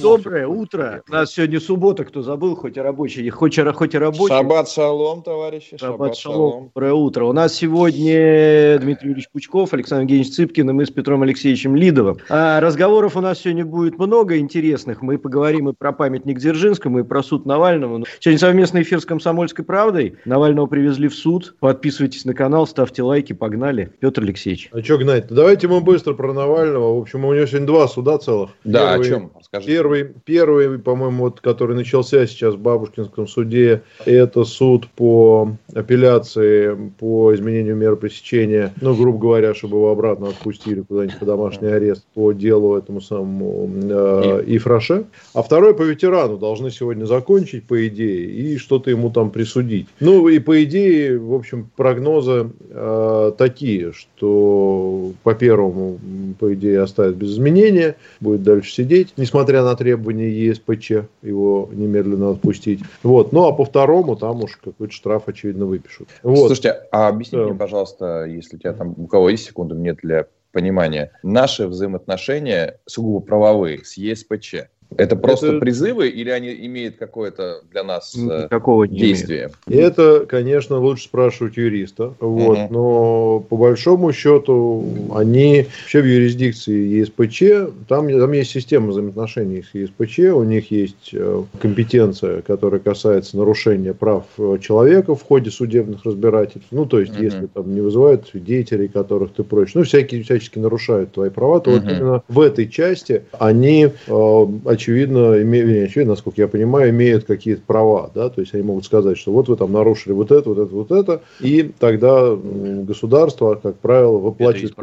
Доброе утро. У нас сегодня суббота, кто забыл, хоть и рабочий, хоть, хоть и рабочий. Шаббат шалом, товарищи. Шаббат, шалом. Доброе утро. У нас сегодня Дмитрий Юрьевич Пучков, Александр Евгеньевич Цыпкин и мы с Петром Алексеевичем Лидовым. А разговоров у нас сегодня будет много интересных. Мы поговорим и про памятник Дзержинскому, и про суд Навального. Сегодня совместный эфир с «Комсомольской правдой». Навального привезли в суд. Подписывайтесь на канал, ставьте лайки, погнали. Петр Алексеевич. А что гнать? Давайте мы быстро про Навального. В общем, у него сегодня два суда целых. Да, Первый... о чем? Скажите. Первый первый, первый, по-моему, вот, который начался сейчас в Бабушкинском суде, это суд по апелляции по изменению меры пресечения, ну, грубо говоря, чтобы его обратно отпустили куда-нибудь по домашний арест по делу этому самому э, Ифраше. А второй по ветерану должны сегодня закончить, по идее, и что-то ему там присудить. Ну, и по идее, в общем, прогнозы э, такие, что по первому, по идее, оставят без изменения, будет дальше сидеть, несмотря на требования ЕСПЧ, его немедленно отпустить. Вот. Ну, а по второму там уж какой-то штраф, очевидно, выпишут. Вот. Слушайте, а объясните да. мне, пожалуйста, если у тебя там, у кого есть секунду, мне для понимания, наши взаимоотношения сугубо правовые с ЕСПЧ – это просто это... призывы или они имеют какое-то для нас э, Никакого действие? Это, конечно, лучше спрашивать юриста. Вот, угу. Но по большому счету они вообще в юрисдикции ЕСПЧ, там, там есть система взаимоотношений с ЕСПЧ, у них есть э, компетенция, которая касается нарушения прав э, человека в ходе судебных разбирательств. Ну, то есть, угу. если там не вызывают деятелей, которых ты прочь, ну, всякие, всячески нарушают твои права, то угу. вот именно в этой части они очевидно, имеют, очевидно, насколько я понимаю, имеют какие-то права, да, то есть они могут сказать, что вот вы там нарушили вот это, вот это, вот это, и тогда государство, как правило, выплачивает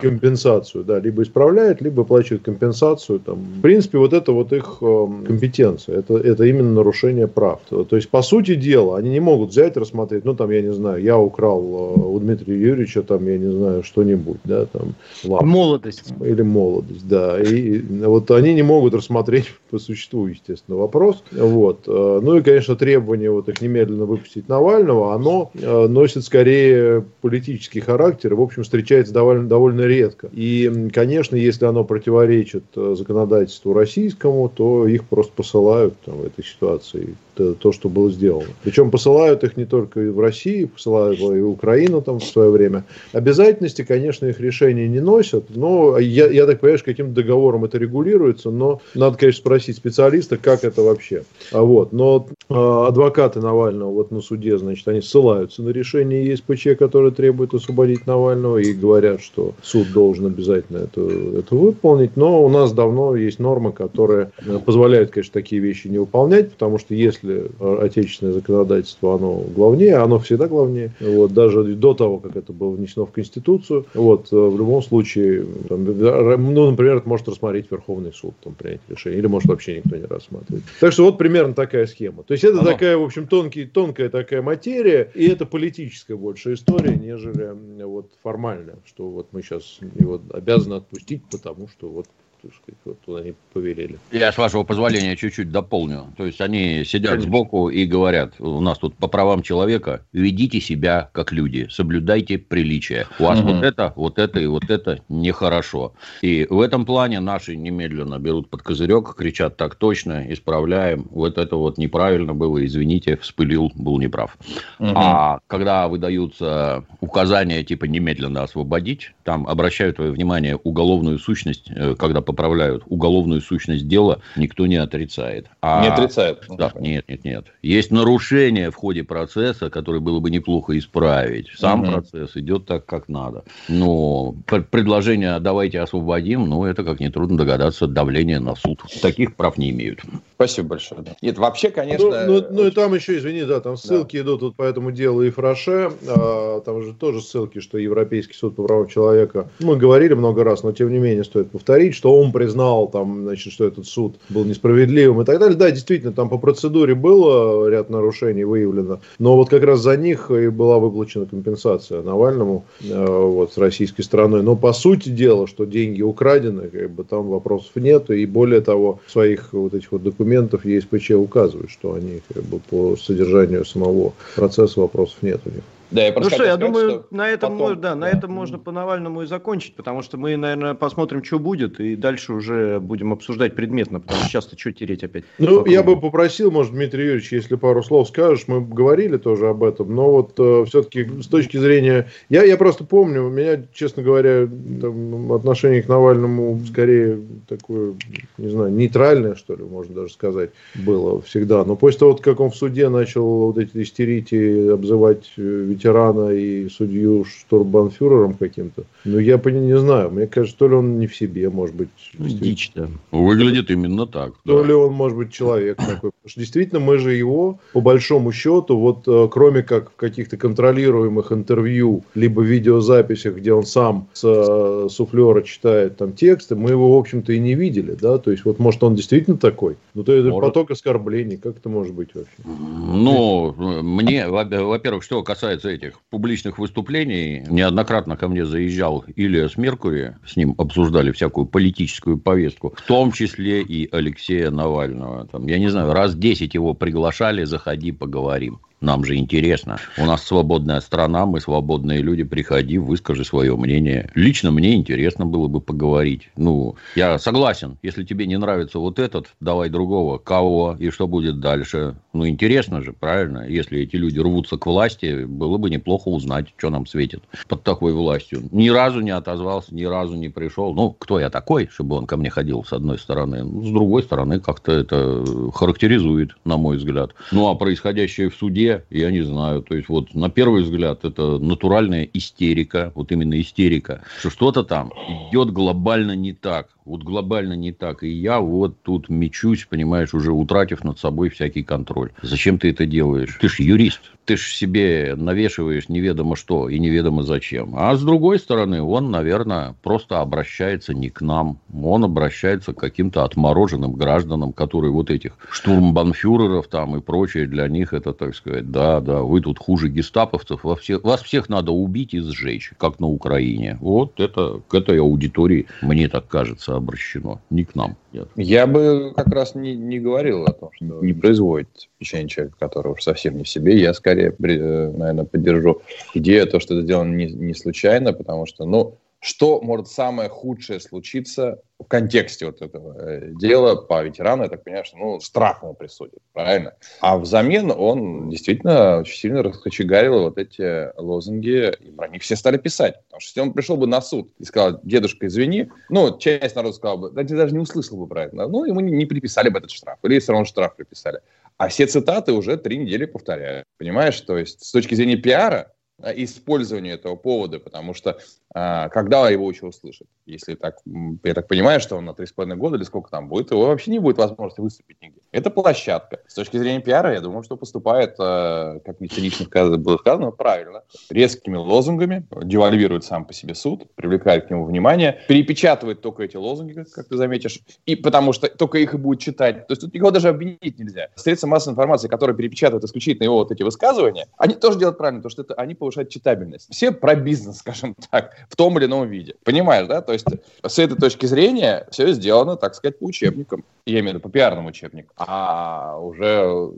компенсацию, да, либо исправляет, либо выплачивает компенсацию, там, в принципе, вот это вот их эм, компетенция, это, это именно нарушение прав, то есть, по сути дела, они не могут взять, рассмотреть, ну, там, я не знаю, я украл э, у Дмитрия Юрьевича, там, я не знаю, что-нибудь, да, там, лампу. молодость. Или молодость, да, и вот они не могут рассмотреть ответить по существу, естественно, вопрос. Вот. Э, ну и, конечно, требование вот их немедленно выпустить Навального, оно э, носит скорее политический характер в общем, встречается довольно, довольно редко. И, конечно, если оно противоречит э, законодательству российскому, то их просто посылают там, в этой ситуации то, что было сделано. Причем посылают их не только в России, посылают и в Украину там в свое время. Обязательности, конечно, их решения не носят, но я, я так понимаю, что каким-то договором это регулируется, но надо, конечно, спросить специалиста, как это вообще. А вот, но э, адвокаты Навального вот на суде, значит, они ссылаются на решение ЕСПЧ, которое требует освободить Навального, и говорят, что суд должен обязательно это, это выполнить, но у нас давно есть нормы, которые позволяют, конечно, такие вещи не выполнять, потому что если если отечественное законодательство, оно главнее, оно всегда главнее, вот, даже до того, как это было внесено в Конституцию, вот, э, в любом случае, там, ну, например, это может рассмотреть Верховный суд, там, принять решение, или может вообще никто не рассматривать. Так что вот примерно такая схема. То есть это оно... такая, в общем, тонкий, тонкая такая материя, и это политическая больше история, нежели вот формальная, что вот мы сейчас его обязаны отпустить, потому что вот так сказать, вот они повелели. Я, с вашего позволения, чуть-чуть дополню. То есть, они сидят Конечно. сбоку и говорят, у нас тут по правам человека, ведите себя как люди, соблюдайте приличия. У вас угу. вот это, вот это и вот это нехорошо. И в этом плане наши немедленно берут под козырек, кричат так точно, исправляем. Вот это вот неправильно было, извините, вспылил, был неправ. Угу. А когда выдаются указания типа немедленно освободить, там обращают твое внимание уголовную сущность, э, когда поправляют уголовную сущность дела, никто не отрицает. А... Не отрицает? Да, нет, нет, нет. Есть нарушение в ходе процесса, которое было бы неплохо исправить. Сам угу. процесс идет так, как надо. Но предложение «давайте освободим», ну, это, как нетрудно догадаться, давление на суд. Таких прав не имеют. Спасибо большое. Нет, вообще, конечно... Ну, ну, ну и там еще, извини, да, там ссылки да. идут вот по этому делу и Фраше, а, там же тоже ссылки, что Европейский суд по правам человека, мы говорили много раз, но тем не менее стоит повторить, что он признал, там, значит, что этот суд был несправедливым и так далее. Да, действительно, там по процедуре было ряд нарушений выявлено, но вот как раз за них и была выплачена компенсация Навальному э, вот, с российской стороны. Но по сути дела, что деньги украдены, как бы там вопросов нет, и более того, в своих вот этих вот документов ЕСПЧ указывает, что они как бы, по содержанию самого процесса вопросов нет у них. Да, я ну что, я думаю, что на этом, потом, можно, да, на этом можно по Навальному и закончить, потому что мы, наверное, посмотрим, что будет, и дальше уже будем обсуждать предметно, потому что сейчас-то что тереть опять? Ну, я бы попросил, может, Дмитрий Юрьевич, если пару слов скажешь, мы говорили тоже об этом, но вот э, все-таки с точки зрения... Я, я просто помню, у меня, честно говоря, там, отношение к Навальному скорее такое, не знаю, нейтральное, что ли, можно даже сказать, было всегда. Но после того, как он в суде начал вот эти истерить и обзывать э, ветерана и судью штурбанфюрером каким-то. Ну, я не знаю. Мне кажется, то ли он не в себе, может быть. Ну, дичь-то. Выглядит именно так. То да. ли он, может быть, человек такой. Потому что действительно мы же его, по большому счету, вот э, кроме как в каких-то контролируемых интервью, либо видеозаписях, где он сам с э, суфлера читает там тексты, мы его, в общем-то, и не видели, да, то есть вот может он действительно такой, ну то это может. поток оскорблений, как это может быть вообще? Ну, мне, во-первых, что касается этих публичных выступлений неоднократно ко мне заезжал Илья Меркури, с ним обсуждали всякую политическую повестку, в том числе и Алексея Навального. Там, я не знаю, раз 10 его приглашали, заходи, поговорим. Нам же интересно. У нас свободная страна, мы свободные люди. Приходи, выскажи свое мнение. Лично мне интересно было бы поговорить. Ну, я согласен. Если тебе не нравится вот этот, давай другого. Кого и что будет дальше? Ну, интересно же, правильно? Если эти люди рвутся к власти, было бы неплохо узнать, что нам светит под такой властью. Ни разу не отозвался, ни разу не пришел. Ну, кто я такой, чтобы он ко мне ходил, с одной стороны. Ну, с другой стороны, как-то это характеризует, на мой взгляд. Ну, а происходящее в суде я не знаю. То есть, вот на первый взгляд, это натуральная истерика, вот именно истерика, что что-то там идет глобально не так вот глобально не так. И я вот тут мечусь, понимаешь, уже утратив над собой всякий контроль. Зачем ты это делаешь? Ты ж юрист. Ты ж себе навешиваешь неведомо что и неведомо зачем. А с другой стороны, он, наверное, просто обращается не к нам. Он обращается к каким-то отмороженным гражданам, которые вот этих штурмбанфюреров там и прочее, для них это, так сказать, да, да, вы тут хуже гестаповцев, во всех, вас всех надо убить и сжечь, как на Украине. Вот это к этой аудитории, мне так кажется, обращено, не к нам. Нет. Я бы как раз не, не говорил о том, что не производит впечатление человека, который уж совсем не в себе. Я скорее, э, наверное, поддержу идею, то, что это сделано не, не случайно, потому что, ну, что может самое худшее случиться в контексте вот этого э, дела по ветерану, я так понимаю, что ну, страх ему присудит, правильно? А взамен он действительно очень сильно раскочегарил вот эти лозунги, и про них все стали писать. Потому что если он пришел бы на суд и сказал, дедушка, извини, ну, часть народа сказала бы, да, ты даже не услышал бы про это, ну, ему не, не приписали бы этот штраф, или все равно штраф приписали. А все цитаты уже три недели повторяют. Понимаешь? То есть с точки зрения пиара, использованию этого повода, потому что когда его еще услышат? Если так, я так понимаю, что он на 3,5 года или сколько там будет, его вообще не будет возможности выступить нигде. Это площадка. С точки зрения пиара, я думаю, что поступает, а, как цинично было сказано, правильно. Резкими лозунгами, девальвирует сам по себе суд, привлекает к нему внимание, перепечатывает только эти лозунги, как ты заметишь, и потому что только их и будет читать. То есть тут никого даже обвинить нельзя. Средства массовой информации, которые перепечатывают исключительно его вот эти высказывания, они тоже делают правильно, потому что это, они повышают читабельность. Все про бизнес, скажем так в том или ином виде. Понимаешь, да? То есть с этой точки зрения все сделано, так сказать, по учебникам. Я имею в виду по пиарным учебникам. А уже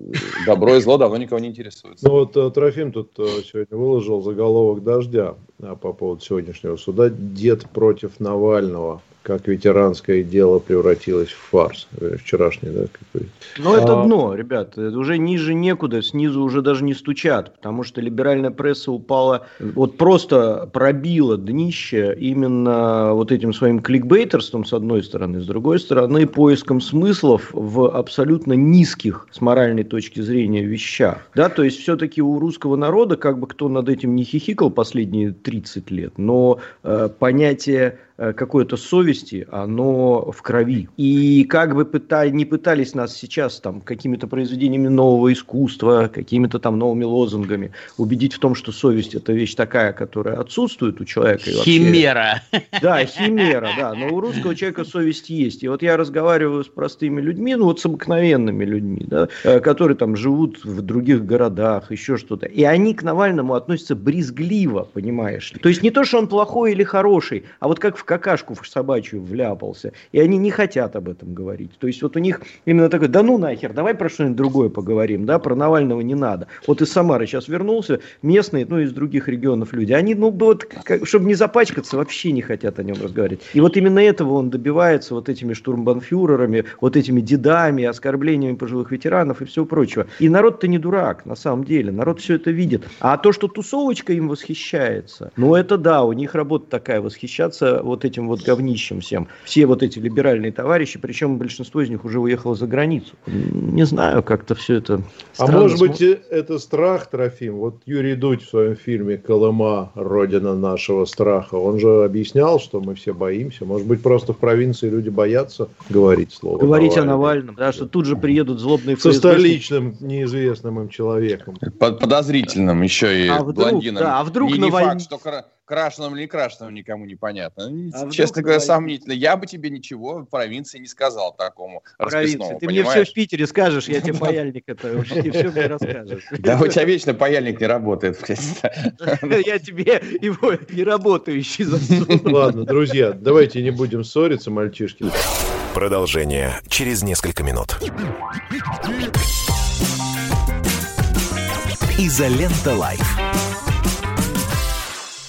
добро и зло давно никого не интересует. Ну вот э, Трофим тут э, сегодня выложил заголовок «Дождя» а, по поводу сегодняшнего суда. Дед против Навального как ветеранское дело превратилось в фарс. Э, вчерашний, да? Какой. Ну, это а... дно, ребят. Это уже ниже некуда, снизу уже даже не стучат, потому что либеральная пресса упала, вот просто пробила днище именно вот этим своим кликбейтерством, с одной стороны, с другой стороны, поиском смыслов в абсолютно низких, с моральной точки зрения, вещах. Да, то есть, все-таки у русского народа, как бы кто над этим не хихикал последние 30 лет, но э, понятие э, какой-то совести совести, оно в крови. И как бы пытали, не пытались нас сейчас там какими-то произведениями нового искусства, какими-то там новыми лозунгами убедить в том, что совесть это вещь такая, которая отсутствует у человека. И вообще... Химера. Да, химера, да. Но у русского человека совесть есть. И вот я разговариваю с простыми людьми, ну вот с обыкновенными людьми, да, э, которые там живут в других городах, еще что-то. И они к Навальному относятся брезгливо, понимаешь? То есть не то, что он плохой или хороший, а вот как в какашку в собачью вляпался. И они не хотят об этом говорить. То есть вот у них именно такой, да ну нахер, давай про что-нибудь другое поговорим, да, про Навального не надо. Вот из Самары сейчас вернулся, местные, ну, из других регионов люди, они, ну, вот, как, чтобы не запачкаться, вообще не хотят о нем разговаривать. И вот именно этого он добивается вот этими штурмбанфюрерами, вот этими дедами, оскорблениями пожилых ветеранов и всего прочего. И народ-то не дурак, на самом деле, народ все это видит. А то, что тусовочка им восхищается, ну, это да, у них работа такая, восхищаться вот этим вот говнищем всем. Все вот эти либеральные товарищи, причем большинство из них уже уехало за границу. Не знаю, как-то все это А может быть, это страх, Трофим? Вот Юрий Дудь в своем фильме «Колыма. Родина нашего страха», он же объяснял, что мы все боимся. Может быть, просто в провинции люди боятся говорить слово Говорить Навальный. о Навальном, да, что тут же приедут злобные Со столичным неизвестным им человеком. Подозрительным еще и а вдруг, блондином. Да, а вдруг и Навальный... не факт, что крашеным или не крашеным никому не понятно. А Честно говоря, сомнительно. Я бы тебе ничего в провинции не сказал такому Провинции. Ты мне все в Питере скажешь, я тебе паяльник это, ты все мне расскажешь. Да у тебя вечно паяльник не работает. Я тебе его не работающий засуну. Ладно, друзья, давайте не будем ссориться, мальчишки. Продолжение через несколько минут. Изолента Live.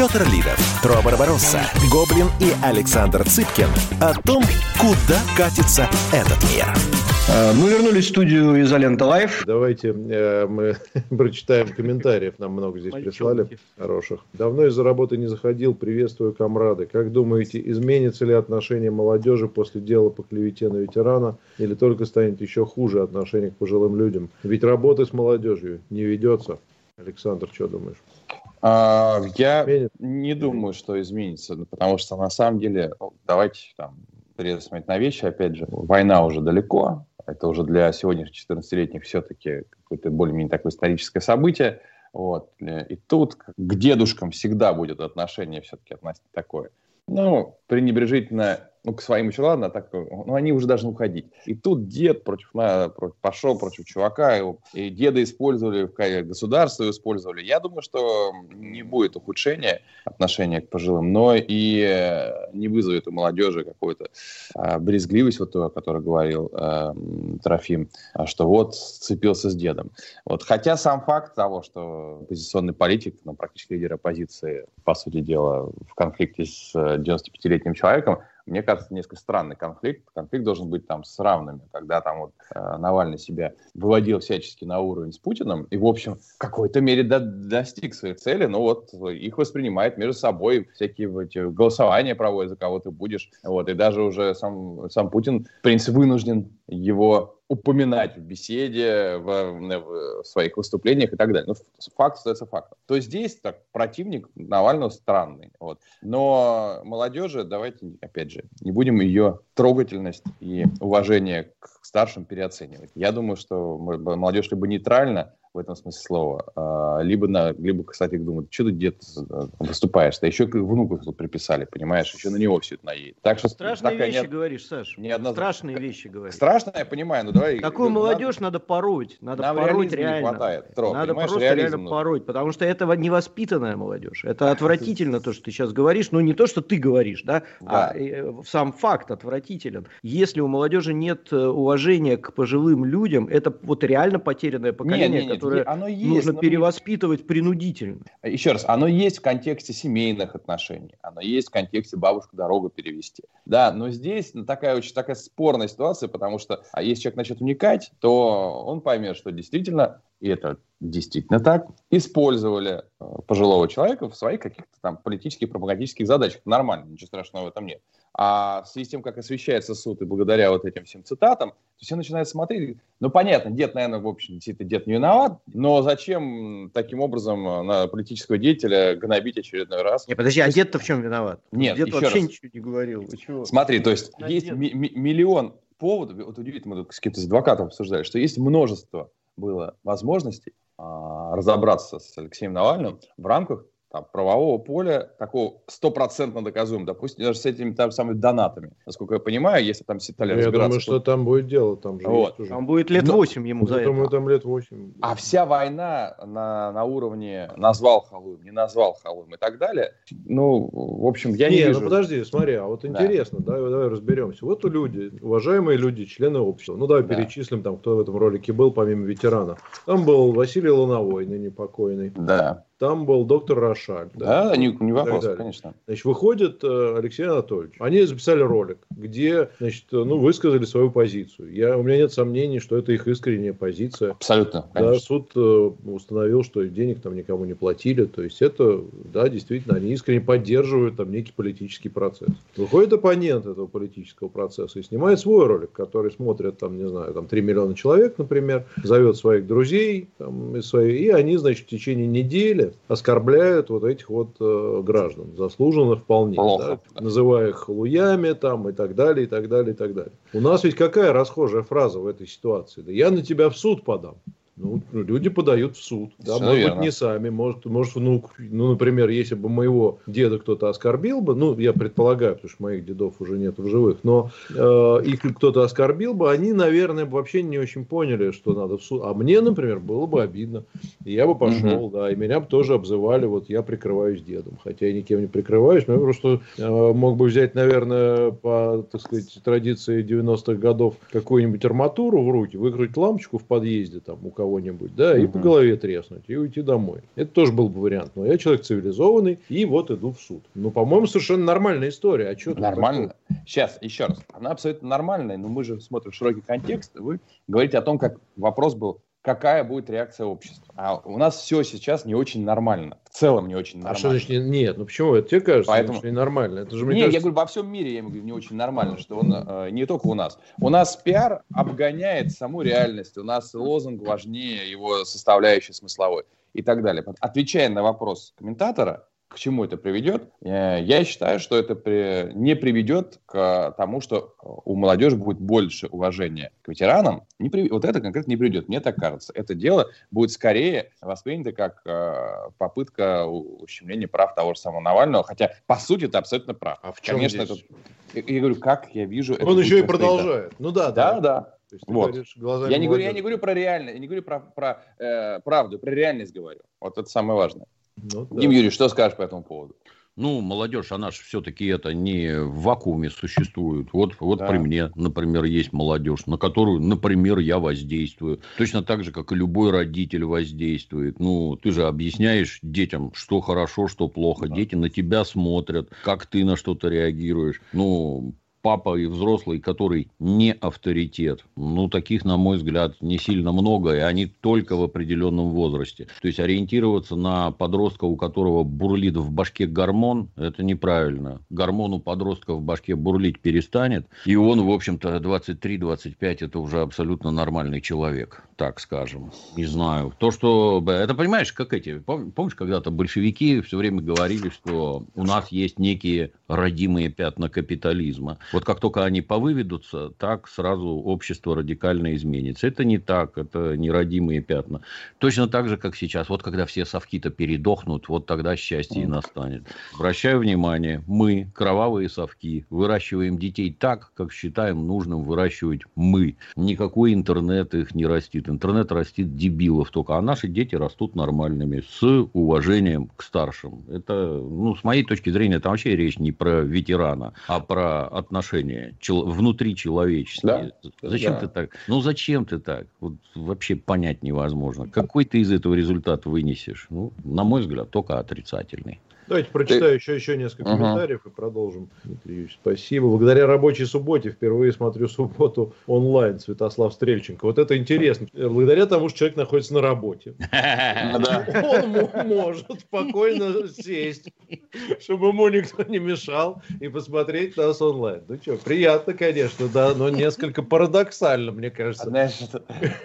Петр Лидов, Тро Барбаросса, Гоблин и Александр Цыпкин о том, куда катится этот мир. А, мы вернулись в студию «Изолента Live». Давайте э, мы прочитаем комментариев. Нам много здесь Мальчонки. прислали хороших. Давно из-за работы не заходил. Приветствую, комрады. Как думаете, изменится ли отношение молодежи после дела по клевете на ветерана? Или только станет еще хуже отношение к пожилым людям? Ведь работы с молодежью не ведется. Александр, что думаешь? А, я не думаю, что изменится, потому что на самом деле, ну, давайте там смотреть на вещи, опять же, война уже далеко, это уже для сегодняшних 14-летних все-таки какое-то более-менее такое историческое событие. Вот. И тут к дедушкам всегда будет отношение все-таки относительно такое. Ну, пренебрежительно ну, к своим еще ладно, так, ну, они уже должны уходить. И тут дед против, на, против, пошел против чувака, и, и деда использовали, государство использовали. Я думаю, что не будет ухудшения отношения к пожилым, но и э, не вызовет у молодежи какую-то а, брезгливость, вот то, о которой говорил а, Трофим, что вот сцепился с дедом. Вот, хотя сам факт того, что оппозиционный политик, ну, практически лидер оппозиции, по сути дела, в конфликте с 95-летним э, человеком, мне кажется, несколько странный конфликт. Конфликт должен быть там с равными, когда там вот э, Навальный себя выводил всячески на уровень с Путиным и, в общем, в какой-то мере до, достиг своей цели, но вот их воспринимает между собой, всякие вот голосования проводят, за кого ты будешь, вот, и даже уже сам, сам Путин, в принципе, вынужден его упоминать в беседе, в, в своих выступлениях и так далее. Ну, факт остается фактом. То здесь так, противник Навального странный. Вот. Но молодежи, давайте, опять же, не будем ее трогательность и уважение к старшим переоценивать. Я думаю, что молодежь либо нейтральна, в этом смысле слова. А, либо, на, либо кстати, думают, что ты дед э, выступаешь да еще внуку тут приписали, понимаешь, еще на него все это наедет. Так что Страшные вещи не, говоришь, Саш. Не одна... Страшные вещи говоришь. Страшно, я понимаю, но давай... Такую молодежь надо, надо пороть, надо Нам пороть реально. Не хватает, Трог, надо просто реально нужен. пороть, потому что это невоспитанная молодежь. Это отвратительно то, что ты сейчас говоришь, но не то, что ты говоришь, да, а, да. а э, сам факт отвратителен. Если у молодежи нет э, уважения к пожилым людям, это вот реально потерянное поколение, нет, нет, нет, которое оно есть, нужно перевоспитывать принудительно. Еще раз, оно есть в контексте семейных отношений, оно есть в контексте бабушку дорогу перевести. Да, но здесь такая очень такая спорная ситуация, потому что а если человек начнет уникать, то он поймет, что действительно и это действительно так, использовали э, пожилого человека в своих каких-то там политических, пропагандических задачах. Нормально, ничего страшного в этом нет. А в связи с тем, как освещается суд, и благодаря вот этим всем цитатам, все начинают смотреть. Ну, понятно, дед, наверное, в общем, действительно, дед не виноват, но зачем таким образом э, на политического деятеля гнобить очередной раз? Не, подожди, а дед-то в чем виноват? Нет, Дед вообще раз. ничего не говорил. Смотри, то есть а есть миллион поводов, вот удивительно, мы с кем-то с адвокатом обсуждали, что есть множество было возможностей а, разобраться с Алексеем Навальным в рамках там, правового поля такого стопроцентно доказуем, допустим, даже с этими там самыми донатами. Насколько я понимаю, если там Ситали Я думаю, то... что там будет дело, там же вот. уже. Там будет лет 8 ему за я это. думаю, там лет 8. А вся война на, на уровне назвал Халуем, не назвал Халуем и так далее, ну, в общем, я не, не ну вижу... ну подожди, смотри, а вот интересно, да. давай, давай разберемся. Вот люди, уважаемые люди, члены общества, ну давай да. перечислим там, кто в этом ролике был, помимо ветерана. Там был Василий Луновой, ныне покойный. Да. Там был доктор Рошаль. Да, да не, не вопрос, конечно. Значит, выходит э, Алексей Анатольевич. Они записали ролик, где, значит, ну, высказали свою позицию. Я, у меня нет сомнений, что это их искренняя позиция. Абсолютно, конечно. Да, суд э, установил, что денег там никому не платили. То есть это, да, действительно, они искренне поддерживают там некий политический процесс. Выходит оппонент этого политического процесса и снимает свой ролик, который смотрят там, не знаю, там 3 миллиона человек, например, зовет своих друзей там, и, свои, и они, значит, в течение недели оскорбляют вот этих вот э, граждан, заслуженно вполне, да, называя их луями там и так далее, и так далее, и так далее. У нас ведь какая расхожая фраза в этой ситуации? Да я на тебя в суд подам. Ну, люди подают в суд. Да, может верно. быть, не сами. Может, может, внук. Ну, например, если бы моего деда кто-то оскорбил бы, ну, я предполагаю, потому что моих дедов уже нет в живых, но э, их кто-то оскорбил бы, они, наверное, вообще не очень поняли, что надо в суд. А мне, например, было бы обидно. И я бы пошел, угу. да, и меня бы тоже обзывали, вот я прикрываюсь дедом. Хотя я никем не прикрываюсь, но я просто э, мог бы взять, наверное, по, так сказать, традиции 90-х годов какую-нибудь арматуру в руки, выкрутить лампочку в подъезде там у кого кого-нибудь, да, и по голове треснуть, и уйти домой. Это тоже был бы вариант. Но я человек цивилизованный, и вот иду в суд. Ну, по-моему, совершенно нормальная история. А что Нормально. Сейчас, еще раз. Она абсолютно нормальная, но мы же смотрим широкий контекст. Вы говорите о том, как вопрос был, какая будет реакция общества. А у нас все сейчас не очень нормально. В целом не очень нормально. А что значит нет? Ну почему? Это тебе кажется Поэтому... не нормально? Это же, мне нет, кажется... я говорю, во всем мире, я говорю, не очень нормально, что он э, не только у нас. У нас пиар обгоняет саму реальность. У нас лозунг важнее его составляющей смысловой и так далее. Отвечая на вопрос комментатора, к чему это приведет? Э, я считаю, что это при... не приведет к тому, что у молодежи будет больше уважения к ветеранам. Не при... Вот это конкретно не приведет, мне так кажется. Это дело будет скорее воспринято как э, попытка ущемления прав того же самого Навального, хотя по сути это абсолютно прав. А в чем Конечно, здесь? это... Я говорю, как я вижу... Он еще и продолжает. Ну да, да. Да, да. вот. я, не говорю, я не говорю про реальность, я не говорю про, про э, правду, про реальность говорю. Вот это самое важное. Ну, да. Дим Юрий, что скажешь по этому поводу? Ну, молодежь, она же все-таки это не в вакууме существует. Вот, вот да. при мне, например, есть молодежь, на которую, например, я воздействую. Точно так же, как и любой родитель воздействует. Ну, ты же объясняешь детям, что хорошо, что плохо. Да. Дети на тебя смотрят, как ты на что-то реагируешь. Ну, папа и взрослый, который не авторитет. Ну, таких, на мой взгляд, не сильно много, и они только в определенном возрасте. То есть, ориентироваться на подростка, у которого бурлит в башке гормон, это неправильно. Гормон у подростка в башке бурлить перестанет, и он, в общем-то, 23-25, это уже абсолютно нормальный человек, так скажем. Не знаю. То, что... Это, понимаешь, как эти... Помнишь, когда-то большевики все время говорили, что у нас есть некие родимые пятна капитализма. Вот как только они повыведутся, так сразу общество радикально изменится. Это не так, это нерадимые пятна. Точно так же, как сейчас. Вот когда все совки-то передохнут, вот тогда счастье и настанет. Обращаю внимание, мы, кровавые совки, выращиваем детей так, как считаем нужным выращивать мы. Никакой интернет их не растит. Интернет растит дебилов только, а наши дети растут нормальными, с уважением к старшим. Это, ну, с моей точки зрения, там вообще речь не про ветерана, а про отношения чел- внутри человеческие. Да? Зачем да. ты так? Ну, зачем ты так? Вот вообще понять невозможно. Какой ты из этого результат вынесешь? Ну, на мой взгляд, только отрицательный. Давайте прочитаю Ты... еще, еще несколько uh-huh. комментариев и продолжим. Дмитрий Юрьевич, спасибо. Благодаря рабочей субботе впервые смотрю субботу онлайн. Святослав Стрельченко. Вот это интересно. Благодаря тому, что человек находится на работе. Он может спокойно сесть, чтобы ему никто не мешал, и посмотреть нас онлайн. Ну что, приятно, конечно, да, но несколько парадоксально, мне кажется. Знаешь,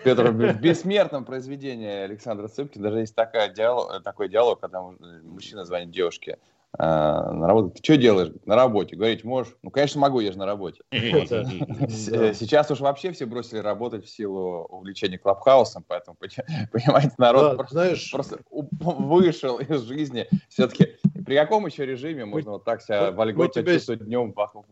Петр, в бессмертном произведении Александра Цыпкина даже есть такой диалог, такой диалог, когда мужчина звонит девушке, а, на работу. Ты что делаешь на работе? Говорить можешь? Ну, конечно, могу, я же на работе. Сейчас уж вообще все бросили работать в силу увлечения клабхаусом, поэтому, понимаете, народ просто вышел из жизни. Все-таки при каком еще режиме можно вот так себя вольготно чувствовать днем в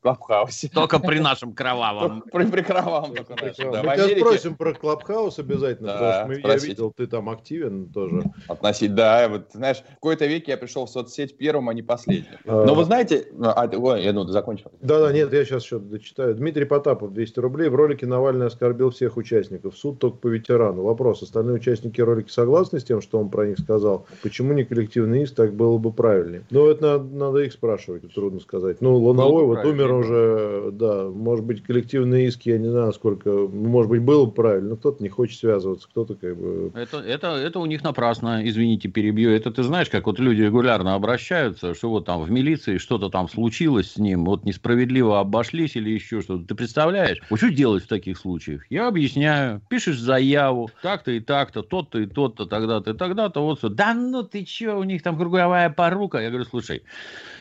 клабхаусе? Только при нашем кровавом. При кровавом только нашем. Мы тебя спросим про клабхаус обязательно, потому что я видел, ты там активен тоже. Относить, да. Вот, знаешь, в какой-то веке я пришел в соцсеть первым, а не последним. А. Но вы знаете... А, ой, я ну, закончил. Да-да, нет, я сейчас еще дочитаю. Дмитрий Потапов, 200 рублей. В ролике Навальный оскорбил всех участников. Суд только по ветерану. Вопрос. Остальные участники ролика согласны с тем, что он про них сказал? Почему не коллективный иск? Так было бы правильнее. Ну, это надо, надо их спрашивать, трудно сказать. Ну, Луновой вот умер уже, да, может быть, коллективные иски, я не знаю, сколько, может быть, было бы правильно, но кто-то не хочет связываться, кто-то как бы... Это, это, это у них напрасно, извините, перебью. Это ты знаешь, как вот люди регулярно обращаются обращаются, что вот там в милиции что-то там случилось с ним, вот несправедливо обошлись или еще что-то. Ты представляешь? Вот что делать в таких случаях? Я объясняю, пишешь заяву, так-то и так-то, тот-то и тот-то, тогда-то и тогда-то, вот все. Да ну ты че, у них там круговая порука. Я говорю, слушай,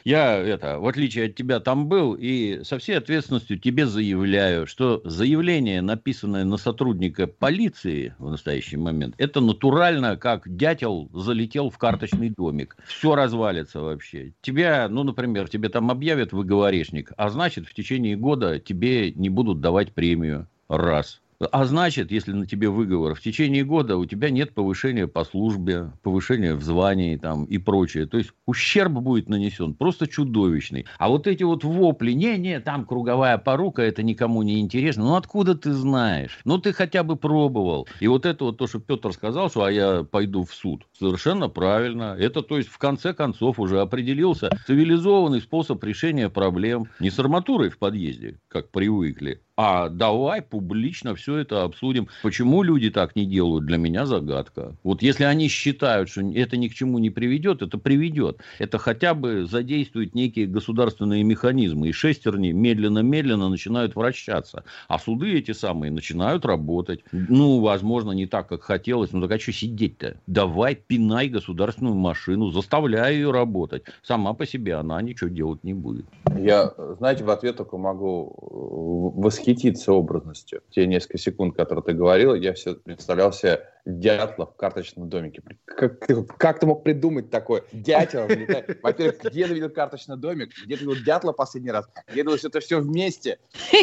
я, это, в отличие от тебя, там был, и со всей ответственностью тебе заявляю, что заявление, написанное на сотрудника полиции в настоящий момент, это натурально, как дятел залетел в карточный домик. Все развалится вообще. Тебя, ну, например, тебе там объявят выговорешник, а значит, в течение года тебе не будут давать премию. Раз. А значит, если на тебе выговор в течение года у тебя нет повышения по службе, повышения в звании там, и прочее. То есть ущерб будет нанесен просто чудовищный. А вот эти вот вопли, не-не, там круговая порука, это никому не интересно. Ну откуда ты знаешь? Ну ты хотя бы пробовал. И вот это вот то, что Петр сказал, что а я пойду в суд. Совершенно правильно. Это то есть в конце концов уже определился цивилизованный способ решения проблем. Не с арматурой в подъезде, как привыкли, а давай публично все это обсудим. Почему люди так не делают, для меня загадка. Вот если они считают, что это ни к чему не приведет, это приведет. Это хотя бы задействует некие государственные механизмы. И шестерни медленно-медленно начинают вращаться. А суды эти самые начинают работать. Ну, возможно, не так, как хотелось. Ну, так а что сидеть-то? Давай пинай государственную машину, заставляй ее работать. Сама по себе она ничего делать не будет. Я, знаете, в ответ только могу восхититься восхититься образностью. Те несколько секунд, которые ты говорил, я все представлял себе дятла в карточном домике. Как, как ты мог придумать такое? Дятел. Во-первых, где ты видел карточный домик? Где ты видел дятла последний раз? Где ты видел это все вместе?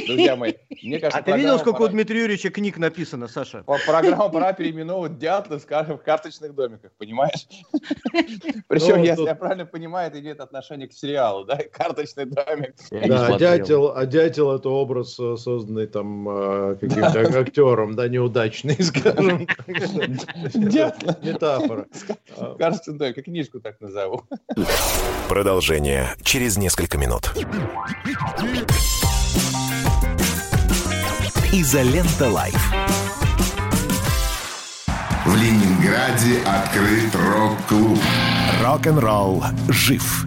Друзья мои, мне кажется... А ты видел, сколько пора... у Дмитрия Юрьевича книг написано, Саша? Программу пора переименовывать дятла в карточных домиках, понимаешь? Причем, если я правильно понимаю, это имеет отношение к сериалу, да? Карточный домик. Да, дятел, а дятел это образ, э, созданный там э, каким-то актером, да, неудачный, скажем так. Метафора. Кажется, да, как книжку так назову. Продолжение через несколько минут. Изолента Live. В Ленинграде открыт рок-клуб. Рок-н-ролл жив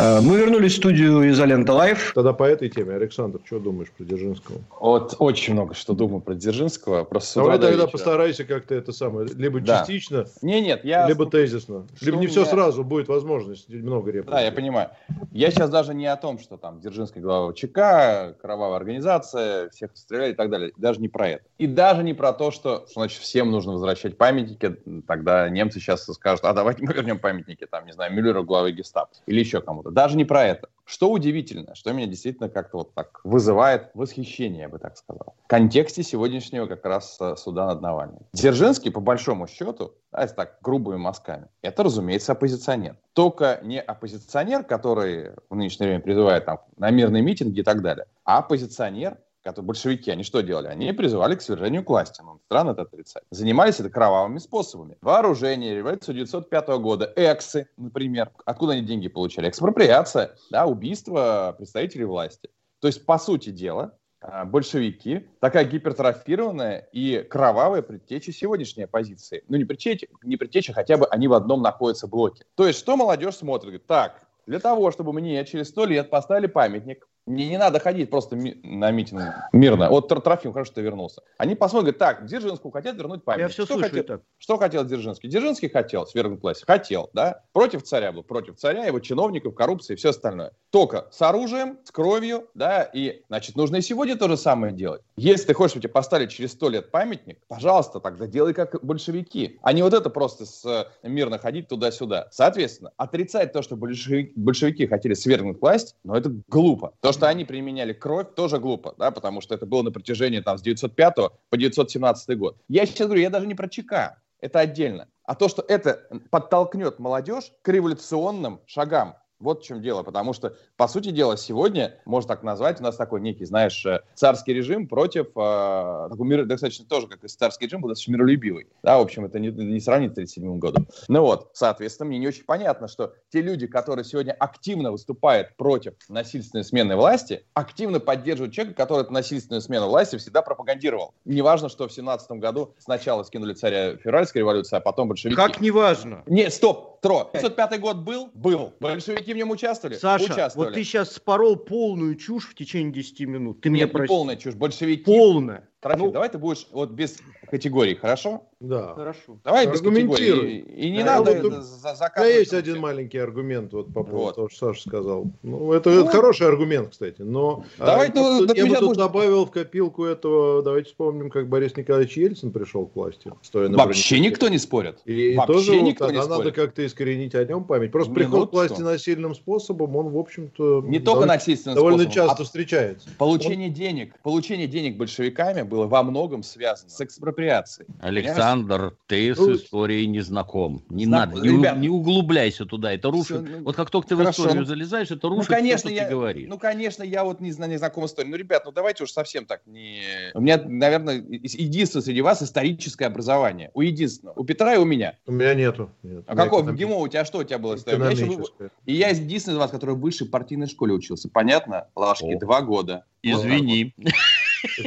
А, Мы вернулись в студию «Изолента Live». Тогда по этой теме, Александр, что думаешь про Дзержинского? Вот очень много что думаю про Дзержинского. Утра Давай до тогда постарайся как-то это самое, либо Да. частично, Не, нет, я... либо тезисно. Что Либо не у все меня- сразу, будет возможность, много реплик. Да, я понимаю. Я сейчас даже не о том, что там Дзержинский глава ЧК, кровавая организация, всех стреляли и так далее. Даже не про это. И даже не про то, что, что, значит, всем нужно возвращать памятники. Тогда немцы сейчас скажут, а давайте мы вернем памятники, там, не знаю, Мюллеру, главы гестапо. Или еще кому-то. Даже не про это. Что удивительно, что меня действительно как-то вот так вызывает восхищение, я бы так сказал. В контексте сегодняшнего как раз э, суда над Навальным. Дзержинский, по большому счету, если так грубыми мазками, это, разумеется, оппозиционер. Только не оппозиционер, который в нынешнее время призывает там, на мирные митинги и так далее, а оппозиционер, которые большевики, они что делали? Они призывали к свержению к власти. Ну, странно это отрицать. Занимались это кровавыми способами. Вооружение, революция 1905 года, эксы, например. Откуда они деньги получали? Экспроприация, да, убийство представителей власти. То есть, по сути дела, а, большевики такая гипертрофированная и кровавая предтеча сегодняшней оппозиции. Ну, не предтеча, не предтеча, хотя бы они в одном находятся блоке. То есть, что молодежь смотрит? Говорит, так, для того, чтобы мне через сто лет поставили памятник, мне не надо ходить просто ми- на митинг мирно. Вот Тр- Трофим, хорошо, что ты вернулся. Они посмотрят, так, Дзержинскому хотят вернуть памятник. Я все Что слышу хотел- так. что хотел Дзержинский? Дзержинский хотел свергнуть власть. Хотел, да? Против царя был, против царя, его чиновников, коррупции и все остальное. Только с оружием, с кровью, да, и, значит, нужно и сегодня то же самое делать. Если ты хочешь, чтобы тебе поставили через сто лет памятник, пожалуйста, тогда делай как большевики. А не вот это просто с э, мирно ходить туда-сюда. Соответственно, отрицать то, что большевики, большевики хотели свергнуть власть, но это глупо. То, что они применяли кровь, тоже глупо, да, потому что это было на протяжении там с 905 по 917 год. Я сейчас говорю, я даже не про ЧК, это отдельно. А то, что это подтолкнет молодежь к революционным шагам. Вот в чем дело, потому что, по сути дела, сегодня, можно так назвать, у нас такой некий, знаешь, э, царский режим против, э, такой мир, достаточно тоже, как и царский режим, был достаточно миролюбивый. Да, в общем, это не, не сравнить с 1937 годом. Ну вот, соответственно, мне не очень понятно, что те люди, которые сегодня активно выступают против насильственной смены власти, активно поддерживают человека, который эту насильственную смену власти всегда пропагандировал. Неважно, что в 17 году сначала скинули царя февральской революции, а потом большевики. Как неважно. Не, стоп, Тро. 505 год был? Был. Большевики в нем участвовали? Саша, Участвовали. вот ты сейчас спорол полную чушь в течение 10 минут. Ты меня Нет, не прости. полная чушь. Большевики... Полная. Трофим, Ну- давай ты будешь вот без категорий, хорошо? Да. Хорошо. Давай без категорий. И, и не Да, надо вот за- У меня есть один маленький аргумент вот по поводу Вот. того, что Саша сказал. Ну, это, это хороший аргумент, кстати. Но Давай, а, ну, да я бы тут будет- добавил в копилку этого. Давайте вспомним, как Борис Николаевич Ельцин пришел к власти. Стоя на Вообще бронепоезде. никто не спорит. И Вообще тоже вот никто не тогда надо спорит. как-то искоренить о нем память. Просто Минутку. приход к власти насильным способом, он, в общем-то, Не только довольно, насильственным довольно способом, часто а встречается. Получение денег, получение денег большевиками было во многом связано с экспроприацией. Александр, ты с Ну, историей не знаком. Не Знак- надо, не, у- ребят, не углубляйся туда. Это рушит. всё, ну, вот как только ты хорошо, в историю ну, залезаешь, это Ну, рушит конечно, все, что я, ты говоришь. ну, конечно, я вот не знаю, не знаком с историей. Ну, ребят, ну давайте уж совсем так не... У меня, наверное, единственное среди вас историческое образование. У единственного. У Петра и у меня. У меня нету. Нет. А какого? экономи- ГИМО, у тебя что у тебя было меня еще. И я единственный из вас, который в высшей партийной школе учился. Понятно? Лашки, О. два года. Извини.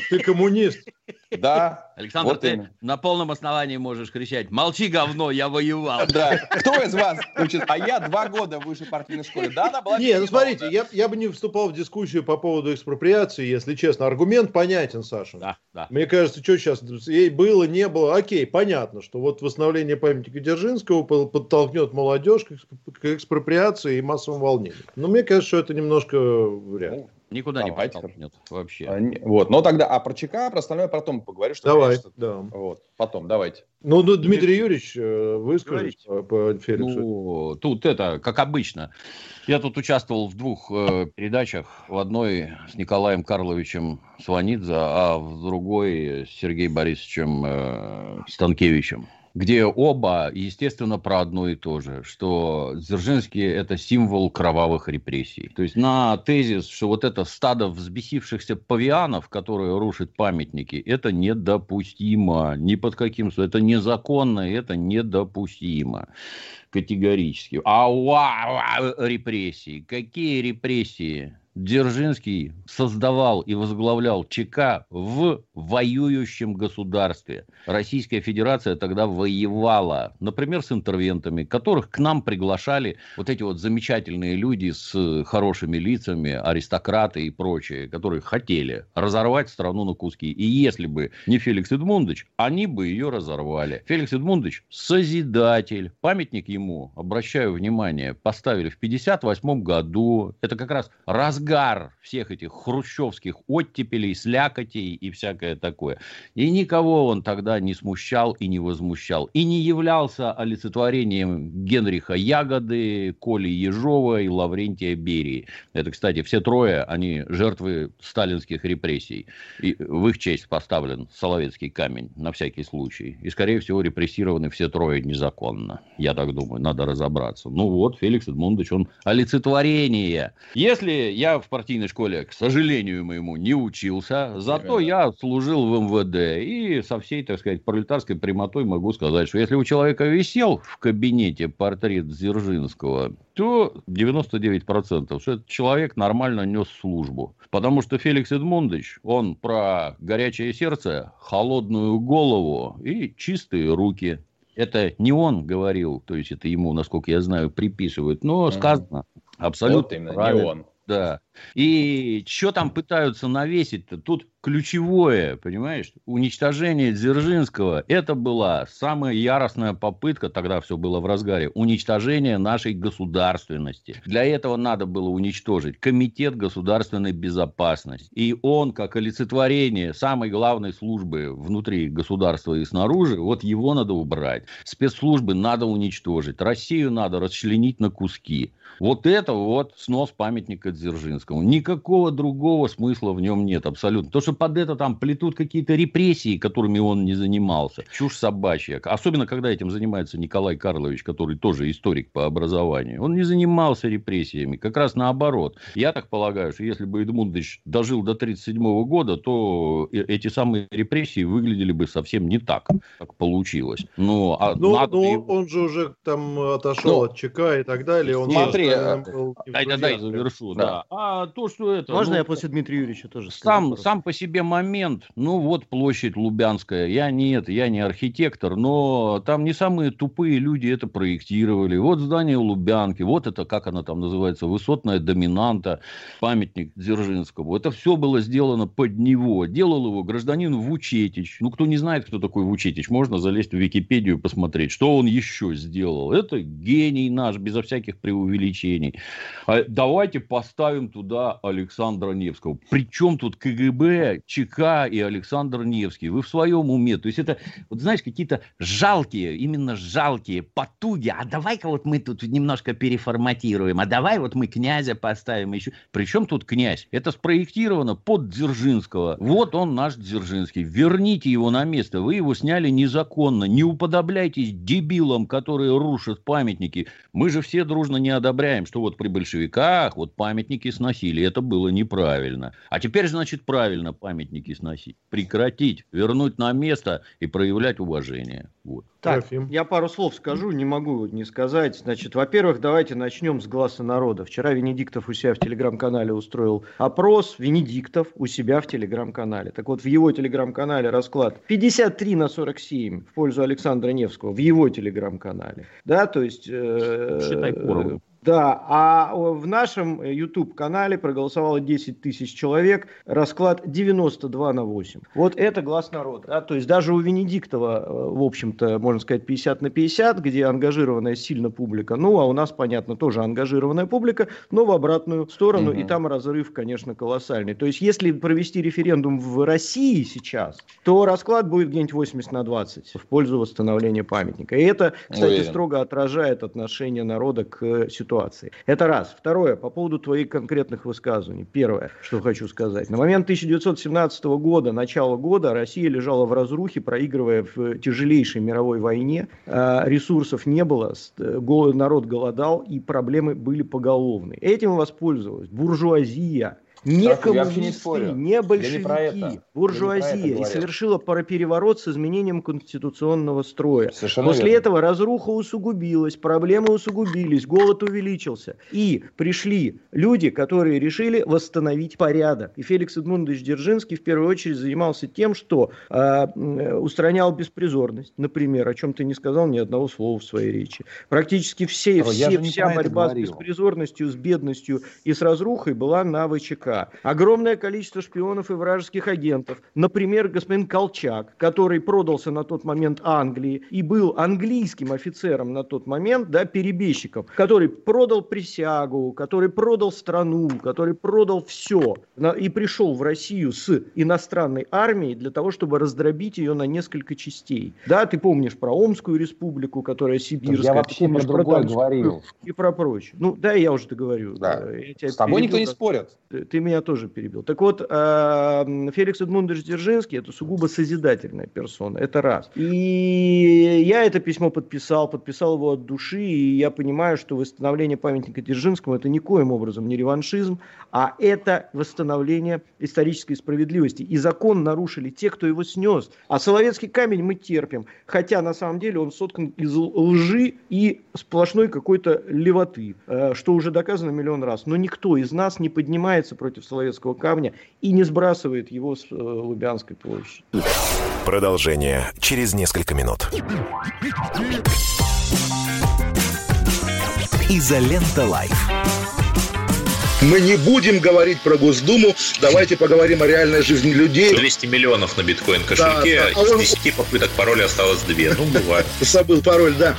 Ты коммунист. Да. Александр, вот ты именно. на полном основании можешь кричать «Молчи, говно, я воевал». Да. Кто из вас учит? А я два года в высшей партийной школе. Да, она была Не, ну смотрите, я, я бы не вступал в дискуссию по поводу экспроприации, если честно. Аргумент понятен, Саша. Да, да. Мне кажется, что сейчас ей было, не было, окей, понятно, что вот восстановление памятника Дзержинского по- подтолкнет молодежь к эксп- к экспроприации и массовым волнениям. Но мне кажется, что это немножко вряд ли. Никуда не Давайте. подтолкнет вообще. А, не- Вот, но тогда, а про ЧК, про остальное потом поговорю, что, Давай, конечно, да. Вот, потом, давайте. Ну, ну, Дмитрий Юрьевич, э, выскажите по Феликсу. Ну, тут это, как обычно. Я тут участвовал в двух э, передачах. В одной с Николаем Карловичем Сванидзе, а в другой с Сергеем Борисовичем э, Станкевичем. Где оба, естественно, про одно и то же, что Дзержинский – это символ кровавых репрессий. То есть на тезис, что вот это стадо взбесившихся павианов, которые рушат памятники, это недопустимо. Ни под каким... Это незаконно, это недопустимо категорически. А вау, репрессии. Какие репрессии? Дзержинский создавал и возглавлял ЧК в воюющем государстве. Российская Федерация тогда воевала, например, с интервентами, которых к нам приглашали вот эти вот замечательные люди с хорошими лицами, аристократы и прочие, которые хотели разорвать страну на куски. И если бы не Феликс Эдмундович, они бы ее разорвали. Феликс Эдмундович – созидатель. Памятник ему, обращаю внимание, поставили в 1958 году. Это как раз разгар всех этих хрущевских оттепелей, слякотей и всякое такое. И никого он тогда не смущал и не возмущал. И не являлся олицетворением Генриха Ягоды, Коли Ежова и Лаврентия Берии. Это, кстати, все трое, они жертвы сталинских репрессий. И в их честь поставлен Соловецкий камень, на всякий случай. И, скорее всего, репрессированы все трое незаконно. Я так думаю, надо разобраться. Ну вот, Феликс Эдмундович, он олицетворение. Если я в партийной школе, к сожалению моему, не учился, зато я служил в МВД. И со всей, так сказать, пролетарской прямотой могу сказать, что если у человека висел в кабинете портрет Дзержинского, то 99%, что этот человек нормально нес службу. Потому что Феликс Эдмундович, он про горячее сердце, холодную голову и чистые руки. Это не он говорил, то есть это ему, насколько я знаю, приписывают, но сказано абсолютно вот именно, правильно. не он. Да. И что там пытаются навесить-то? Тут ключевое, понимаешь, уничтожение Дзержинского. Это была самая яростная попытка, тогда все было в разгаре, уничтожения нашей государственности. Для этого надо было уничтожить Комитет государственной безопасности. И он, как олицетворение самой главной службы внутри государства и снаружи, вот его надо убрать. Спецслужбы надо уничтожить. Россию надо расчленить на куски. Вот это вот снос памятника Дзержинскому. Никакого другого смысла в нем нет абсолютно. То, что под это там плетут какие-то репрессии, которыми он не занимался. Чушь собачья. Особенно, когда этим занимается Николай Карлович, который тоже историк по образованию. Он не занимался репрессиями. Как раз наоборот. Я так полагаю, что если бы Эдмундович дожил до 1937 года, то э- эти самые репрессии выглядели бы совсем не так, как получилось. Ну, а Ну, надо ну, он же уже там отошел Ну, от ЧК и так далее. Он смотри, наверное, был Дай, дай, дай, завершу, Да. да. А то, что это... Можно ну, я после Дмитрия Юрьевича тоже Сам, сам по себе момент, ну вот площадь Лубянская, я не это, я не архитектор, но там не самые тупые люди это проектировали. Вот здание Лубянки, вот это, как она там называется, высотная доминанта, памятник Дзержинскому. Это все было сделано под него. Делал его гражданин Вучетич. Ну, кто не знает, кто такой Вучетич, можно залезть в Википедию и посмотреть, что он еще сделал. Это гений наш, безо всяких преувеличений. А давайте поставим туда Александра Невского. Причем тут КГБ, ЧК и Александр Невский? Вы в своем уме? То есть это, вот знаешь, какие-то жалкие, именно жалкие потуги. А давай-ка вот мы тут немножко переформатируем. А давай вот мы князя поставим еще. Причем тут князь? Это спроектировано под Дзержинского. Вот он наш Дзержинский. Верните его на место. Вы его сняли незаконно. Не уподобляйтесь дебилам, которые рушат памятники. Мы же все дружно не одобряем, что вот при большевиках вот памятники сносили. Сносили. Это было неправильно. А теперь, значит, правильно памятники сносить. Прекратить, вернуть на место и проявлять уважение. Вот. Так, Трофим. я пару слов скажу, не могу не сказать. Значит, во-первых, давайте начнем с глаза народа. Вчера Венедиктов у себя в телеграм-канале устроил опрос. Венедиктов у себя в телеграм-канале. Так вот, в его телеграм-канале расклад 53 на 47 в пользу Александра Невского. В его телеграм-канале. Да, то есть... Э, Считай поровну. Да, а в нашем YouTube-канале проголосовало 10 тысяч человек, расклад 92 на 8. Вот это глаз народа. Да? То есть даже у Венедиктова, э, в общем-то, можно сказать, 50 на 50, где ангажированная сильно публика. Ну, а у нас, понятно, тоже ангажированная публика, но в обратную сторону, угу. и там разрыв, конечно, колоссальный. То есть если провести референдум в России сейчас, то расклад будет где-нибудь 80 на 20 в пользу восстановления памятника. И это, кстати, Уверен. строго отражает отношение народа к ситуации ситуации. Это раз. Второе, по поводу твоих конкретных высказываний. Первое, что хочу сказать. На момент 1917 года, начала года, Россия лежала в разрухе, проигрывая в тяжелейшей мировой войне. А, ресурсов не было, народ голодал, и проблемы были поголовные. Этим воспользовалась буржуазия, не коммунисты, не, не большевики, не буржуазия и совершила переворот с изменением конституционного строя. Совершенно После верно. этого разруха усугубилась, проблемы усугубились, голод увеличился. И пришли люди, которые решили восстановить порядок. И Феликс Эдмундович Дзержинский в первую очередь занимался тем, что э, устранял беспризорность, например, о чем ты не сказал ни одного слова в своей речи. Практически все, все, вся борьба с беспризорностью, с бедностью и с разрухой была на ВЧК. Огромное количество шпионов и вражеских агентов. Например, господин Колчак, который продался на тот момент Англии и был английским офицером на тот момент, да, перебежчиком, который продал присягу, который продал страну, который продал все и пришел в Россию с иностранной армией для того, чтобы раздробить ее на несколько частей. Да, ты помнишь про Омскую республику, которая сибирская. Я вообще про другое говорил. И про прочее. Ну, да, я уже договорю. Да. Я С тобой никто не спорит. Ты меня тоже перебил. Так вот, э, Феликс Эдмундович Дзержинский – это сугубо созидательная персона, это раз. И я это письмо подписал, подписал его от души, и я понимаю, что восстановление памятника Дзержинскому – это никоим образом не реваншизм, а это восстановление исторической справедливости. И закон нарушили те, кто его снес. А Соловецкий камень мы терпим, хотя на самом деле он соткан из лжи и сплошной какой-то левоты, э, что уже доказано миллион раз. Но никто из нас не поднимается против Соловецкого камня и не сбрасывает его с э, Лубянской площади. Продолжение через несколько минут. Изолента Live. Мы не будем говорить про Госдуму, давайте поговорим о реальной жизни людей. 200 миллионов на биткоин кошельке, да, да. из 10 попыток пароля осталось 2. Ну, бывает. Забыл пароль, да.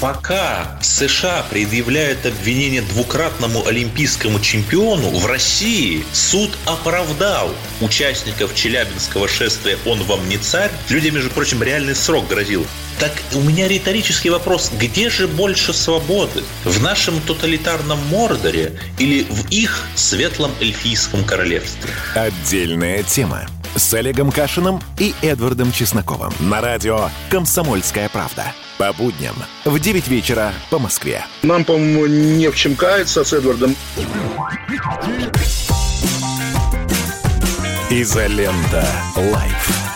Пока США предъявляют обвинение двукратному олимпийскому чемпиону, в России суд оправдал участников Челябинского шествия «Он вам не царь». Людям, между прочим, реальный срок грозил. Так у меня риторический вопрос. Где же больше свободы? В нашем тоталитарном Мордоре или в их светлом эльфийском королевстве? Отдельная тема. С Олегом Кашиным и Эдвардом Чесноковым. На радио «Комсомольская правда». По будням в 9 вечера по Москве. Нам, по-моему, не в чем каяться с Эдвардом. Изолента. Live.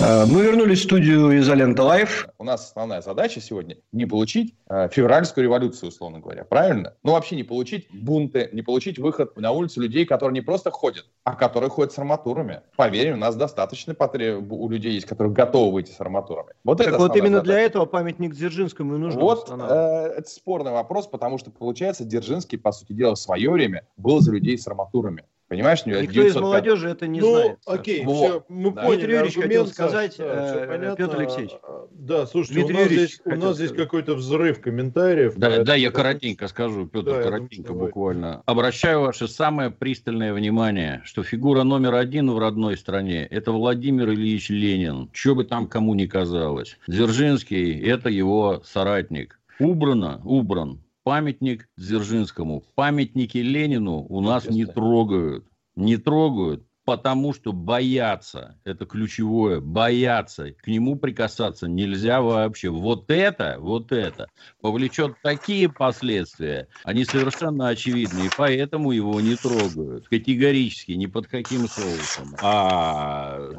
Э, мы вернулись в студию «Изолента Live». У нас основная задача сегодня не получить э, февральскую революцию, условно говоря. Правильно? Ну, вообще не получить бунты, не получить выход на улицу людей, которые не просто ходят, а которые ходят с арматурами. Поверь, у нас достаточно потреб... у людей есть, которые готовы выйти с арматурами. Вот так это вот именно задача. для этого памятник Дзержинскому и нужно Вот э, это спорный вопрос, потому что, получается, Дзержинский, по сути дела, в свое время был за людей с арматурами. Понимаешь? Никто 900... из молодежи это не ну, знает. окей, вот. все, мы да. поняли Дмитрий Юрьевич хотел сказать, да, э, Петр Алексеевич. Да, слушайте, Дмитрий у нас здесь, у нас здесь какой-то взрыв комментариев. Да, поэтому... да, я коротенько скажу, Петр, да, коротенько думаю, буквально. Обращаю ваше самое пристальное внимание, что фигура номер один в родной стране – это Владимир Ильич Ленин. Что бы там кому ни казалось. Дзержинский – это его соратник. Убрано, убран памятник Дзержинскому. Памятники Ленину у нас не трогают. Не трогают. Потому что бояться, это ключевое, бояться, к нему прикасаться нельзя вообще. Вот это, вот это повлечет такие последствия, они совершенно очевидны, и поэтому его не трогают. Категорически, ни под каким соусом. А...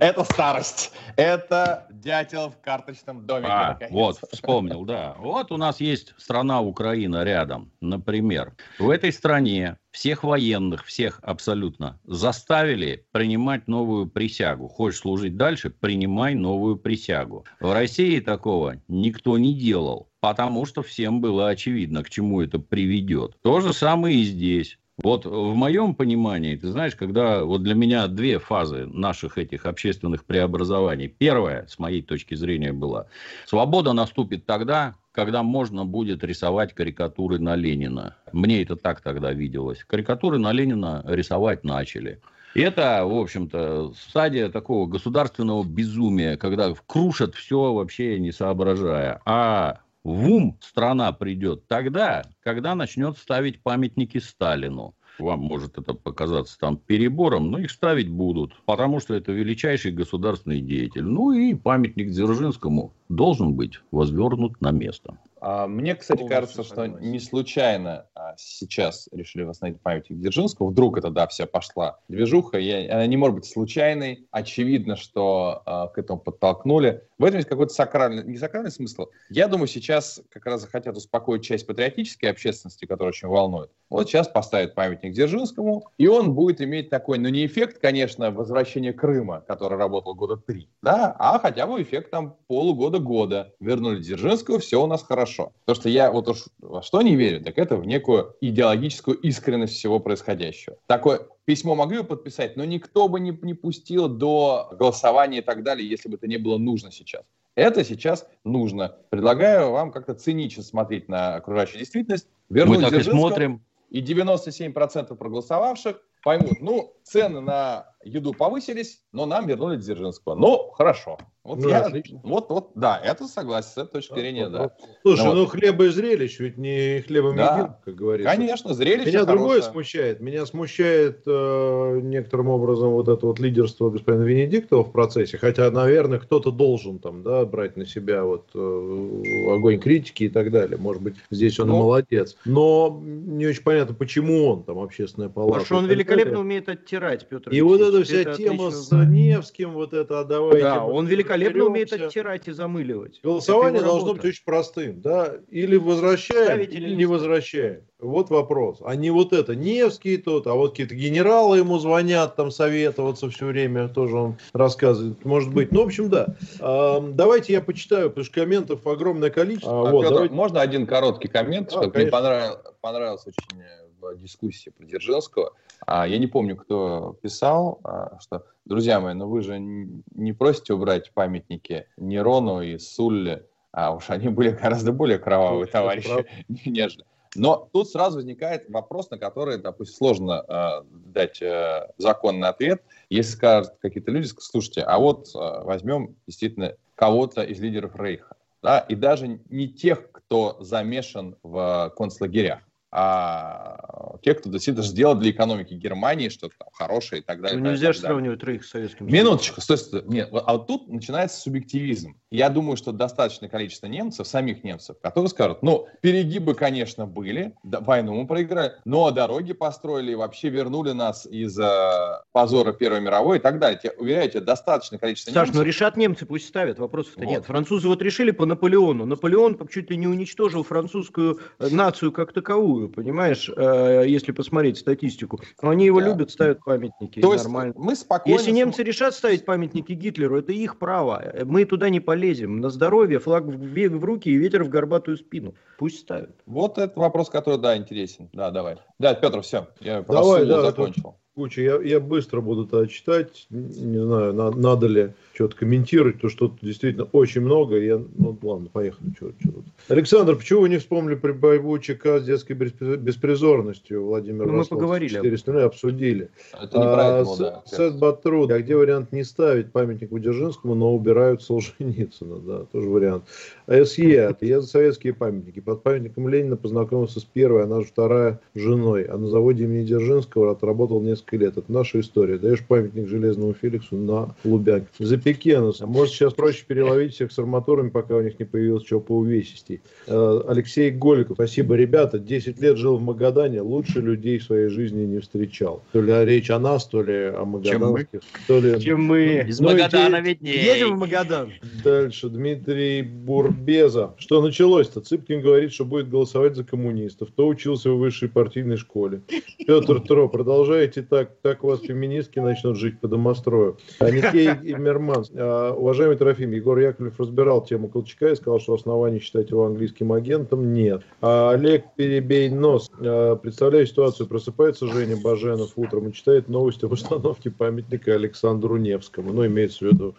Это старость. Это дятел в карточном домике. А, вот, вспомнил, да. Вот у нас есть страна Украина рядом, например. В этой стране всех военных, всех абсолютно, заставили принимать новую присягу. Хочешь служить дальше, принимай новую присягу. В России такого никто не делал, потому что всем было очевидно, к чему это приведет. То же самое и здесь. Вот в моем понимании, ты знаешь, когда вот для меня две фазы наших этих общественных преобразований. Первая, с моей точки зрения, была, свобода наступит тогда, когда можно будет рисовать карикатуры на Ленина. Мне это так тогда виделось. Карикатуры на Ленина рисовать начали. И это, в общем-то, стадия такого государственного безумия, когда крушат все вообще не соображая. А в ум страна придет тогда, когда начнет ставить памятники Сталину. Вам может это показаться там перебором, но их ставить будут, потому что это величайший государственный деятель. Ну и памятник Дзержинскому должен быть возвернут на место. А, мне, кстати, Полностью кажется, согласен. что не случайно а, сейчас решили восстановить памятник Дзержинского. Вдруг это, да, вся пошла движуха. И она не может быть случайной. Очевидно, что а, к этому подтолкнули. В этом есть какой-то сакральный, не сакральный смысл. Я думаю, сейчас как раз захотят успокоить часть патриотической общественности, которая очень волнует. Вот сейчас поставят памятник Дзержинскому, и он будет иметь такой, ну не эффект, конечно, возвращения Крыма, который работал года три, да, а хотя бы эффект там полугода-года. Вернули Дзержинского, все у нас хорошо хорошо. Потому что я вот уж во что не верю, так это в некую идеологическую искренность всего происходящего. Такое письмо могли бы подписать, но никто бы не, не пустил до голосования и так далее, если бы это не было нужно сейчас. Это сейчас нужно. Предлагаю вам как-то цинично смотреть на окружающую действительность. Вернуть Мы так и смотрим. И 97% проголосовавших поймут, ну, цены на еду повысились, но нам вернули Дзержинского. Ну, хорошо. Вот ну, я, отлично. вот, вот, да, это согласен, с этой точки зрения, да. Слушай, ну, ну хлеба и зрелищ, ведь не хлебом да. едим, как говорится. Конечно, зрелище Меня хорошее. другое смущает. Меня смущает э, некоторым образом вот это вот лидерство господина Венедиктова в процессе, хотя, наверное, кто-то должен там, да, брать на себя вот э, огонь критики и так далее. Может быть, здесь он ну, молодец. Но не очень понятно, почему он там общественная палата. Потому что он великолепно умеет оттирать, Петр И вот эта вся тема с Невским, вот это, а давайте... Да, он великолепно умеет оттирать и замыливать. Голосование должно работа. быть очень простым, да, или возвращаем, Ставить или не возвращаем. Вот вопрос. А не вот это, Невский тот, а вот какие-то генералы ему звонят, там советоваться все время, тоже он рассказывает, может быть. Ну, в общем, да. А, давайте я почитаю, потому что комментов огромное количество. А, вот, Петр, давайте... Можно один короткий коммент, а, чтобы мне понравилось, понравилось очень в дискуссии про Дзержинского. А, я не помню, кто писал, а, что, друзья мои, ну вы же не просите убрать памятники Нерону и Сулле, а уж они были гораздо более кровавые товарищи, нежели. Но тут сразу возникает вопрос, на который, допустим, сложно э, дать э, законный ответ. Если скажут какие-то люди, слушайте, а вот э, возьмем действительно кого-то из лидеров Рейха, да, и даже не тех, кто замешан в концлагерях, а те, кто действительно сделал для экономики Германии что-то там хорошее и так далее. Ну, нельзя же сравнивать Рейх с Советским Минуточку, стой, стой. Нет, а вот тут начинается субъективизм. Я думаю, что достаточное количество немцев, самих немцев, которые скажут, ну, перегибы, конечно, были, да, войну мы проиграли, но дороги построили и вообще вернули нас из э, позора Первой мировой и так далее. Я уверяю, тебе достаточное количество Саш, немцев. ну решат немцы, пусть ставят, вопросов-то вот. нет. Французы вот решили по Наполеону. Наполеон чуть ли не уничтожил французскую э, нацию как таковую такую, понимаешь, э, если посмотреть статистику. Они его да. любят, ставят памятники. То есть нормально. мы спокойно... Если немцы решат ставить памятники Гитлеру, это их право. Мы туда не полезем. На здоровье, флаг в, в руки и ветер в горбатую спину. Пусть ставят. Вот этот вопрос, который, да, интересен. Да, давай. Да, Петр, все. Я давай, да, закончил. Куча, я, я быстро буду это читать. Не знаю, на, надо ли что-то комментировать, то что действительно очень много. Я, ну ладно, поехали. Что тут. Александр, почему вы не вспомнили при борьбу ЧК с детской беспризорностью Владимир ну, Мы поговорили. 400, ну, обсудили. Это не про это, а, да. Сет Батру, а где вариант не ставить памятник Удержинскому, но убирают Солженицына, да, тоже вариант. СЕ, я за советские памятники. Под памятником Ленина познакомился с первой, она же вторая женой. А на заводе имени Дзержинского отработал несколько несколько лет. Это наша история. Даешь памятник Железному Феликсу на Лубянке. За Пекенус. А может сейчас проще переловить всех с арматурами, пока у них не появилось чего по увесистей. Э, Алексей Голиков. Спасибо, ребята. 10 лет жил в Магадане. Лучше людей в своей жизни не встречал. То ли речь о нас, то ли о магаданских. То ли... Чем мы. Из ну, Магадана виднее. Едем в Магадан. Дальше. Дмитрий Бурбеза. Что началось-то? Цыпкин говорит, что будет голосовать за коммунистов. То учился в высшей партийной школе. Петр Тро. Продолжайте так. Так у вас феминистки начнут жить по домострою. А Никей и Мерман. А, уважаемый Трофим, Егор Яковлев разбирал тему Колчака и сказал, что оснований считать его английским агентом нет. А Олег Перебей Нос. А, представляю ситуацию. Просыпается Женя Баженов утром и читает новости об установке памятника Александру Невскому. Ну, имеется в виду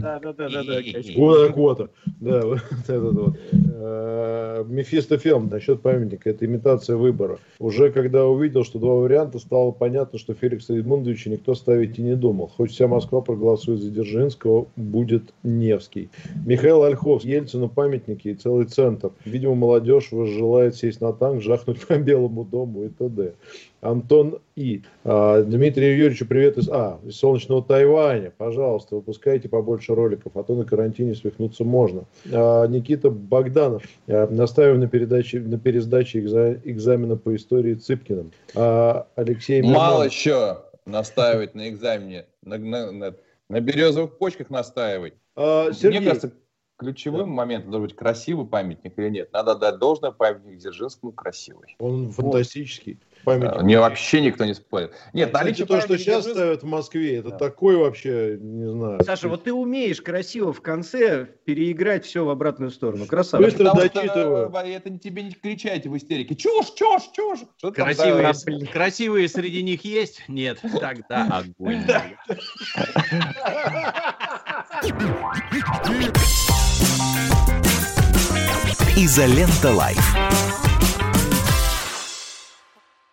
да, да, да, да, да. Года. Да, вот этот вот. Э, Мефистофилм насчет памятника. Это имитация выбора. Уже когда увидел, что два варианта, стало понятно, что Феликса Эдмундовича никто ставить и не думал. Хоть вся Москва проголосует за Дзержинского, будет Невский. Михаил Ольхов, Ельцину памятники и целый центр. Видимо, молодежь желает сесть на танк, жахнуть по Белому дому и т.д. Антон И. А, Дмитрию Юрьевичу привет из, а, из солнечного Тайваня. Пожалуйста, выпускайте побольше роликов, а то на карантине свихнуться можно. А, Никита Богданов. А, настаиваем на, передаче, на пересдаче экза, экзамена по истории Цыпкиным. Алексей Мирман. Мало еще настаивать на экзамене. На, на, на, на березовых почках настаивать. А, Сергей, Мне кажется, ключевым да. моментом должен быть красивый памятник или нет. Надо дать должное памятник Дзержинскому красивый. Он фантастический памятник. Мне вообще никто не спорит. Нет, а наличие то, что сейчас ставят в Москве, это да. такой вообще, не знаю. Саша, вот ты умеешь красиво в конце переиграть все в обратную сторону. Красавчик. Быстро дочитываю. Это не тебе не кричайте в истерике. Чушь, чушь, чушь. Что красивые, там, красивые среди них есть? Нет. Тогда огонь. Изолента Live.